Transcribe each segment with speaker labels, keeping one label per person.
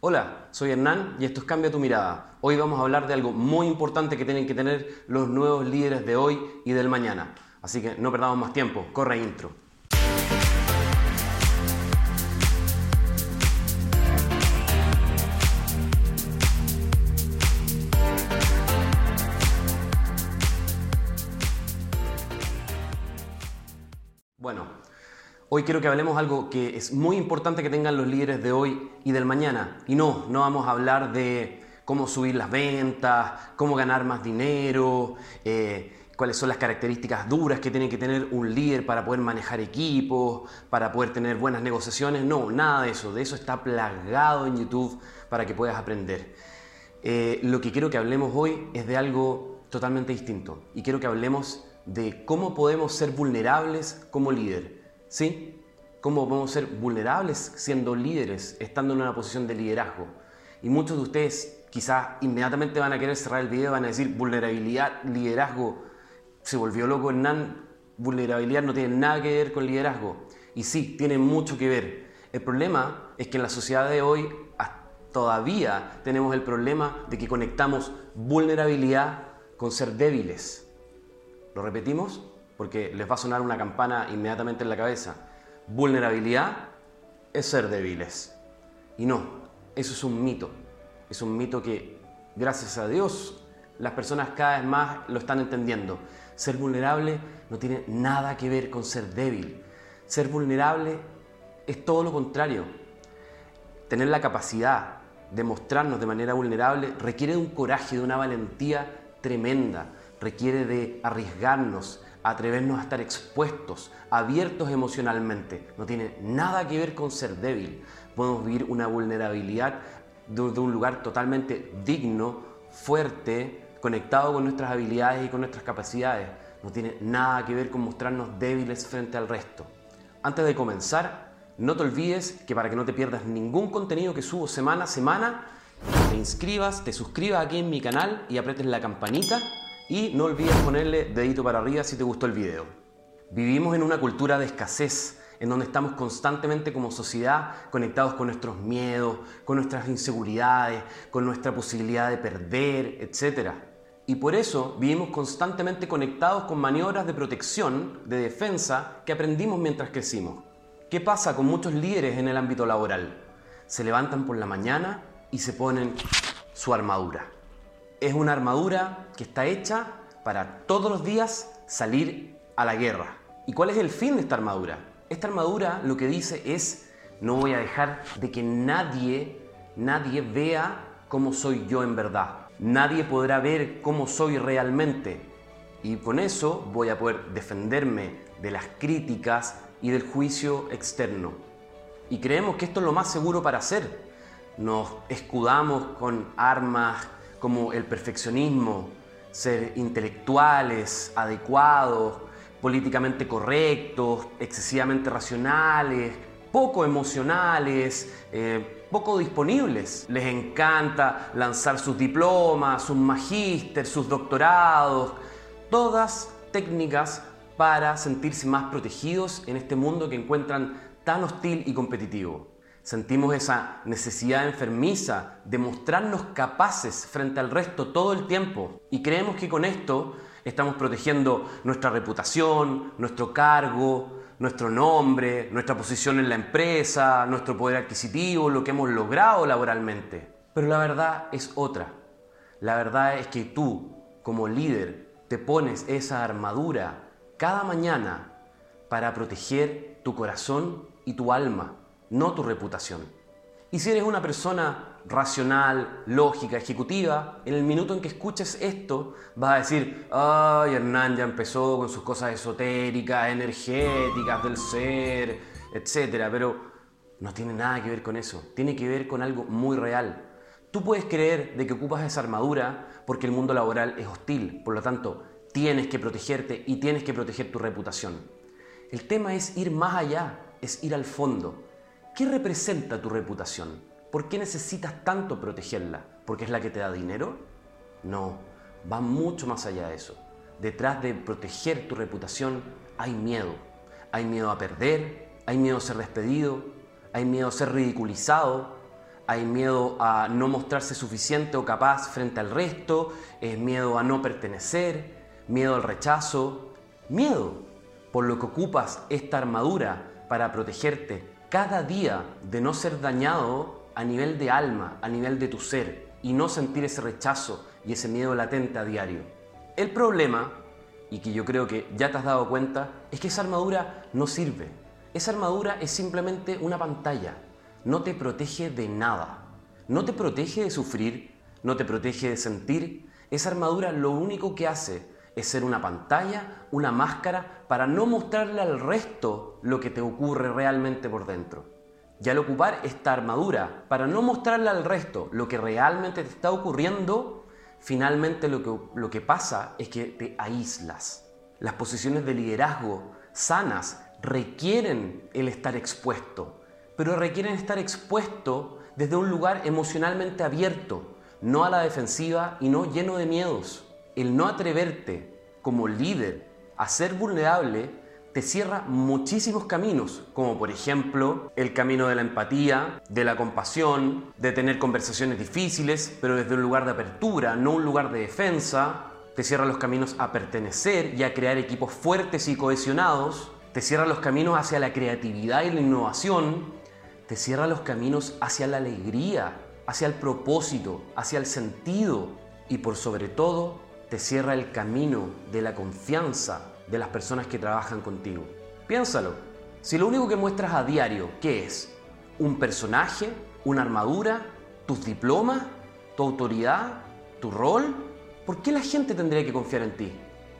Speaker 1: Hola, soy Hernán y esto es Cambia tu mirada. Hoy vamos a hablar de algo muy importante que tienen que tener los nuevos líderes de hoy y del mañana. Así que no perdamos más tiempo, corre intro. Hoy quiero que hablemos algo que es muy importante que tengan los líderes de hoy y del mañana. Y no, no vamos a hablar de cómo subir las ventas, cómo ganar más dinero, eh, cuáles son las características duras que tiene que tener un líder para poder manejar equipos, para poder tener buenas negociaciones. No, nada de eso. De eso está plagado en YouTube para que puedas aprender. Eh, lo que quiero que hablemos hoy es de algo totalmente distinto. Y quiero que hablemos de cómo podemos ser vulnerables como líder. ¿Sí? ¿Cómo podemos ser vulnerables siendo líderes, estando en una posición de liderazgo? Y muchos de ustedes quizás inmediatamente van a querer cerrar el video, van a decir vulnerabilidad, liderazgo. Se volvió loco Hernán, vulnerabilidad no tiene nada que ver con liderazgo. Y sí, tiene mucho que ver. El problema es que en la sociedad de hoy todavía tenemos el problema de que conectamos vulnerabilidad con ser débiles. ¿Lo repetimos? Porque les va a sonar una campana inmediatamente en la cabeza. Vulnerabilidad es ser débiles. Y no, eso es un mito. Es un mito que, gracias a Dios, las personas cada vez más lo están entendiendo. Ser vulnerable no tiene nada que ver con ser débil. Ser vulnerable es todo lo contrario. Tener la capacidad de mostrarnos de manera vulnerable requiere de un coraje, de una valentía tremenda requiere de arriesgarnos, atrevernos a estar expuestos, abiertos emocionalmente. No tiene nada que ver con ser débil. Podemos vivir una vulnerabilidad de, un lugar totalmente digno, fuerte, conectado con nuestras habilidades y con nuestras capacidades. No tiene nada que ver con mostrarnos débiles frente al resto. Antes de comenzar, no te olvides que para que no te pierdas ningún contenido que subo semana a semana, te inscribas, te suscribas aquí en mi canal y apretes la campanita y no olvides ponerle dedito para arriba si te gustó el video. Vivimos en una cultura de escasez, en donde estamos constantemente como sociedad conectados con nuestros miedos, con nuestras inseguridades, con nuestra posibilidad de perder, etc. Y por eso vivimos constantemente conectados con maniobras de protección, de defensa, que aprendimos mientras crecimos. ¿Qué pasa con muchos líderes en el ámbito laboral? Se levantan por la mañana y se ponen su armadura es una armadura que está hecha para todos los días salir a la guerra. ¿Y cuál es el fin de esta armadura? Esta armadura lo que dice es, no voy a dejar de que nadie, nadie vea cómo soy yo en verdad. Nadie podrá ver cómo soy realmente. Y con eso voy a poder defenderme de las críticas y del juicio externo. Y creemos que esto es lo más seguro para hacer. Nos escudamos con armas, como el perfeccionismo, ser intelectuales, adecuados, políticamente correctos, excesivamente racionales, poco emocionales, eh, poco disponibles. Les encanta lanzar sus diplomas, sus magíster, sus doctorados, todas técnicas para sentirse más protegidos en este mundo que encuentran tan hostil y competitivo. Sentimos esa necesidad enfermiza de mostrarnos capaces frente al resto todo el tiempo y creemos que con esto estamos protegiendo nuestra reputación, nuestro cargo, nuestro nombre, nuestra posición en la empresa, nuestro poder adquisitivo, lo que hemos logrado laboralmente. Pero la verdad es otra. La verdad es que tú, como líder, te pones esa armadura cada mañana para proteger tu corazón y tu alma no tu reputación. Y si eres una persona racional, lógica, ejecutiva, en el minuto en que escuches esto, vas a decir, ay, Hernán ya empezó con sus cosas esotéricas, energéticas del ser, etc. Pero no tiene nada que ver con eso, tiene que ver con algo muy real. Tú puedes creer de que ocupas esa armadura porque el mundo laboral es hostil, por lo tanto, tienes que protegerte y tienes que proteger tu reputación. El tema es ir más allá, es ir al fondo. ¿Qué representa tu reputación? ¿Por qué necesitas tanto protegerla? ¿Porque es la que te da dinero? No, va mucho más allá de eso. Detrás de proteger tu reputación hay miedo. Hay miedo a perder, hay miedo a ser despedido, hay miedo a ser ridiculizado, hay miedo a no mostrarse suficiente o capaz frente al resto, es miedo a no pertenecer, miedo al rechazo, miedo por lo que ocupas esta armadura para protegerte cada día de no ser dañado a nivel de alma, a nivel de tu ser y no sentir ese rechazo y ese miedo latente a diario. El problema, y que yo creo que ya te has dado cuenta, es que esa armadura no sirve. Esa armadura es simplemente una pantalla, no te protege de nada, no te protege de sufrir, no te protege de sentir. Esa armadura lo único que hace es ser una pantalla, una máscara, para no mostrarle al resto lo que te ocurre realmente por dentro. Y al ocupar esta armadura, para no mostrarle al resto lo que realmente te está ocurriendo, finalmente lo que, lo que pasa es que te aíslas. Las posiciones de liderazgo sanas requieren el estar expuesto, pero requieren estar expuesto desde un lugar emocionalmente abierto, no a la defensiva y no lleno de miedos. El no atreverte como líder a ser vulnerable te cierra muchísimos caminos, como por ejemplo el camino de la empatía, de la compasión, de tener conversaciones difíciles, pero desde un lugar de apertura, no un lugar de defensa. Te cierra los caminos a pertenecer y a crear equipos fuertes y cohesionados. Te cierra los caminos hacia la creatividad y la innovación. Te cierra los caminos hacia la alegría, hacia el propósito, hacia el sentido. Y por sobre todo, te cierra el camino de la confianza de las personas que trabajan contigo. Piénsalo. Si lo único que muestras a diario, ¿qué es? ¿Un personaje? ¿Una armadura? ¿Tus diplomas? ¿Tu autoridad? ¿Tu rol? ¿Por qué la gente tendría que confiar en ti?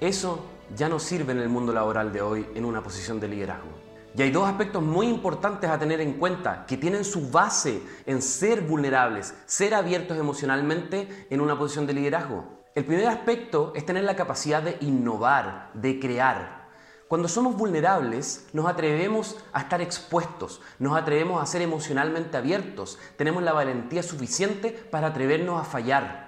Speaker 1: Eso ya no sirve en el mundo laboral de hoy en una posición de liderazgo. Y hay dos aspectos muy importantes a tener en cuenta que tienen su base en ser vulnerables, ser abiertos emocionalmente en una posición de liderazgo. El primer aspecto es tener la capacidad de innovar, de crear. Cuando somos vulnerables, nos atrevemos a estar expuestos, nos atrevemos a ser emocionalmente abiertos, tenemos la valentía suficiente para atrevernos a fallar.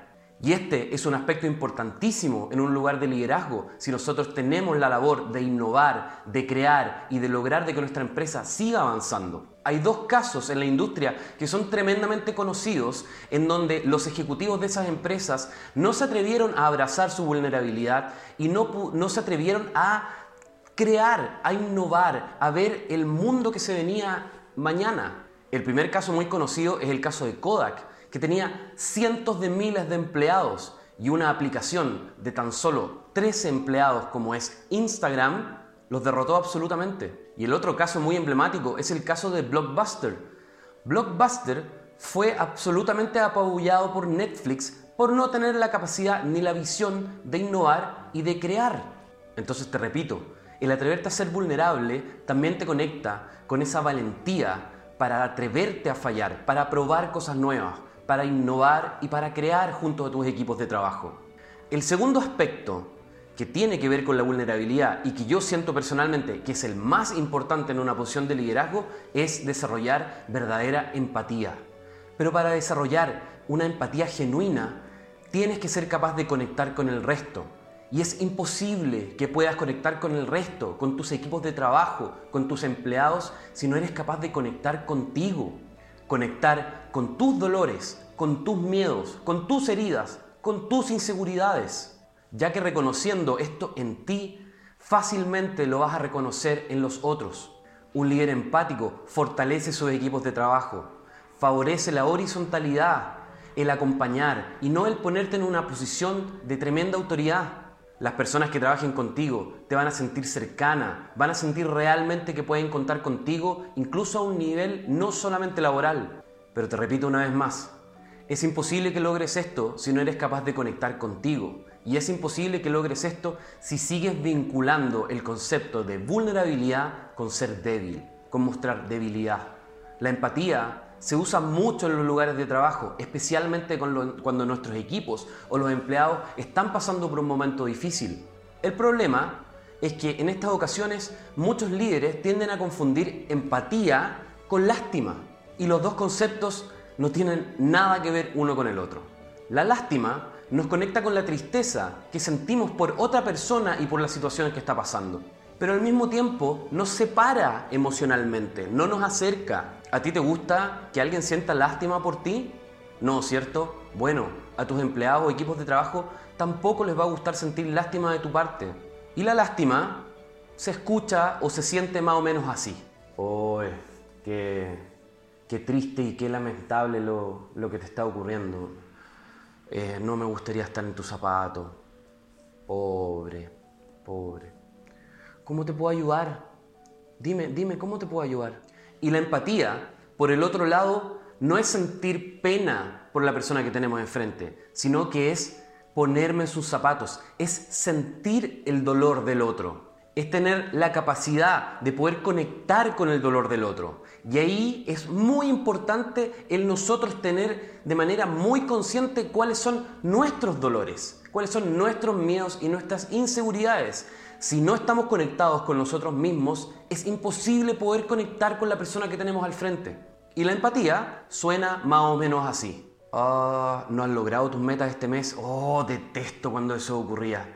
Speaker 1: Y este es un aspecto importantísimo en un lugar de liderazgo, si nosotros tenemos la labor de innovar, de crear y de lograr de que nuestra empresa siga avanzando. Hay dos casos en la industria que son tremendamente conocidos en donde los ejecutivos de esas empresas no se atrevieron a abrazar su vulnerabilidad y no, no se atrevieron a crear, a innovar, a ver el mundo que se venía mañana. El primer caso muy conocido es el caso de Kodak que tenía cientos de miles de empleados y una aplicación de tan solo 13 empleados como es Instagram, los derrotó absolutamente. Y el otro caso muy emblemático es el caso de Blockbuster. Blockbuster fue absolutamente apabullado por Netflix por no tener la capacidad ni la visión de innovar y de crear. Entonces te repito, el atreverte a ser vulnerable también te conecta con esa valentía para atreverte a fallar, para probar cosas nuevas, para innovar y para crear junto a tus equipos de trabajo. El segundo aspecto que tiene que ver con la vulnerabilidad y que yo siento personalmente que es el más importante en una posición de liderazgo es desarrollar verdadera empatía. Pero para desarrollar una empatía genuina tienes que ser capaz de conectar con el resto. Y es imposible que puedas conectar con el resto, con tus equipos de trabajo, con tus empleados, si no eres capaz de conectar contigo conectar con tus dolores, con tus miedos, con tus heridas, con tus inseguridades, ya que reconociendo esto en ti, fácilmente lo vas a reconocer en los otros. Un líder empático fortalece sus equipos de trabajo, favorece la horizontalidad, el acompañar y no el ponerte en una posición de tremenda autoridad. Las personas que trabajen contigo te van a sentir cercana, van a sentir realmente que pueden contar contigo, incluso a un nivel no solamente laboral. Pero te repito una vez más, es imposible que logres esto si no eres capaz de conectar contigo. Y es imposible que logres esto si sigues vinculando el concepto de vulnerabilidad con ser débil, con mostrar debilidad. La empatía se usa mucho en los lugares de trabajo, especialmente cuando nuestros equipos o los empleados están pasando por un momento difícil. El problema es que en estas ocasiones muchos líderes tienden a confundir empatía con lástima y los dos conceptos no tienen nada que ver uno con el otro. La lástima nos conecta con la tristeza que sentimos por otra persona y por la situación que está pasando. Pero al mismo tiempo nos separa emocionalmente, no nos acerca. ¿A ti te gusta que alguien sienta lástima por ti? No, ¿cierto? Bueno, a tus empleados o equipos de trabajo tampoco les va a gustar sentir lástima de tu parte. Y la lástima se escucha o se siente más o menos así. ¡Uy! qué, qué triste y qué lamentable lo, lo que te está ocurriendo. Eh, no me gustaría estar en tus zapatos. Pobre, pobre. ¿Cómo te puedo ayudar? Dime, dime, ¿cómo te puedo ayudar? Y la empatía, por el otro lado, no es sentir pena por la persona que tenemos enfrente, sino que es ponerme en sus zapatos, es sentir el dolor del otro, es tener la capacidad de poder conectar con el dolor del otro. Y ahí es muy importante el nosotros tener de manera muy consciente cuáles son nuestros dolores, cuáles son nuestros miedos y nuestras inseguridades. Si no estamos conectados con nosotros mismos, es imposible poder conectar con la persona que tenemos al frente. Y la empatía suena más o menos así. Ah, no has logrado tus metas este mes. Oh, detesto cuando eso ocurría.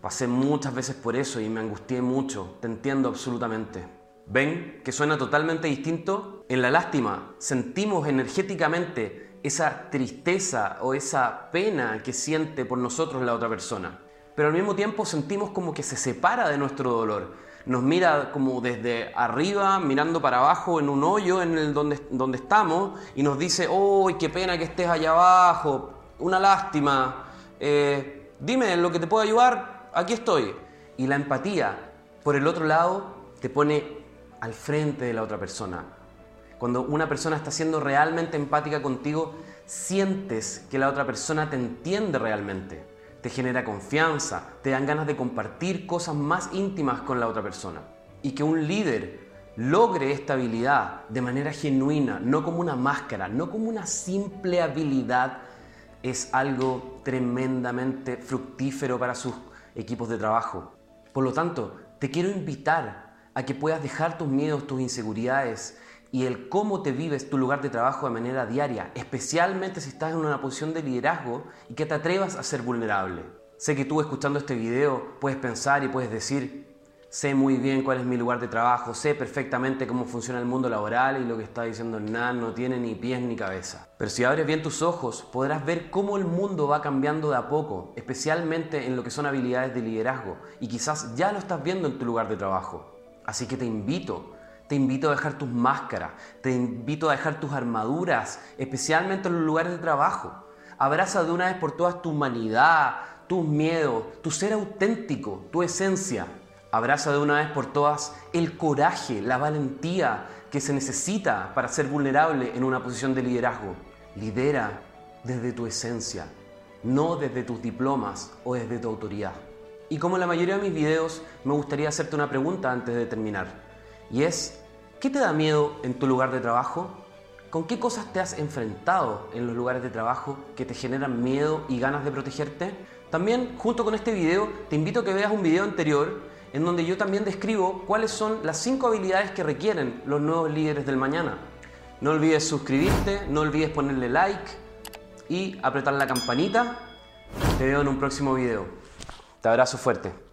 Speaker 1: Pasé muchas veces por eso y me angustié mucho. Te entiendo absolutamente. ¿Ven que suena totalmente distinto? En la lástima sentimos energéticamente esa tristeza o esa pena que siente por nosotros la otra persona. Pero al mismo tiempo sentimos como que se separa de nuestro dolor. Nos mira como desde arriba, mirando para abajo en un hoyo en el donde, donde estamos y nos dice, ¡oh, qué pena que estés allá abajo! Una lástima. Eh, dime lo que te puedo ayudar, aquí estoy. Y la empatía, por el otro lado, te pone al frente de la otra persona. Cuando una persona está siendo realmente empática contigo, sientes que la otra persona te entiende realmente. Te genera confianza, te dan ganas de compartir cosas más íntimas con la otra persona. Y que un líder logre esta habilidad de manera genuina, no como una máscara, no como una simple habilidad, es algo tremendamente fructífero para sus equipos de trabajo. Por lo tanto, te quiero invitar a que puedas dejar tus miedos, tus inseguridades y el cómo te vives tu lugar de trabajo de manera diaria, especialmente si estás en una posición de liderazgo y que te atrevas a ser vulnerable. Sé que tú escuchando este video puedes pensar y puedes decir, sé muy bien cuál es mi lugar de trabajo, sé perfectamente cómo funciona el mundo laboral y lo que está diciendo Nan no tiene ni pies ni cabeza. Pero si abres bien tus ojos, podrás ver cómo el mundo va cambiando de a poco, especialmente en lo que son habilidades de liderazgo, y quizás ya lo estás viendo en tu lugar de trabajo. Así que te invito, te invito a dejar tus máscaras, te invito a dejar tus armaduras, especialmente en los lugares de trabajo. Abraza de una vez por todas tu humanidad, tus miedos, tu ser auténtico, tu esencia. Abraza de una vez por todas el coraje, la valentía que se necesita para ser vulnerable en una posición de liderazgo. Lidera desde tu esencia, no desde tus diplomas o desde tu autoridad. Y como en la mayoría de mis videos, me gustaría hacerte una pregunta antes de terminar. Y es, ¿qué te da miedo en tu lugar de trabajo? ¿Con qué cosas te has enfrentado en los lugares de trabajo que te generan miedo y ganas de protegerte? También, junto con este video, te invito a que veas un video anterior en donde yo también describo cuáles son las 5 habilidades que requieren los nuevos líderes del mañana. No olvides suscribirte, no olvides ponerle like y apretar la campanita. Te veo en un próximo video. Te abrazo fuerte.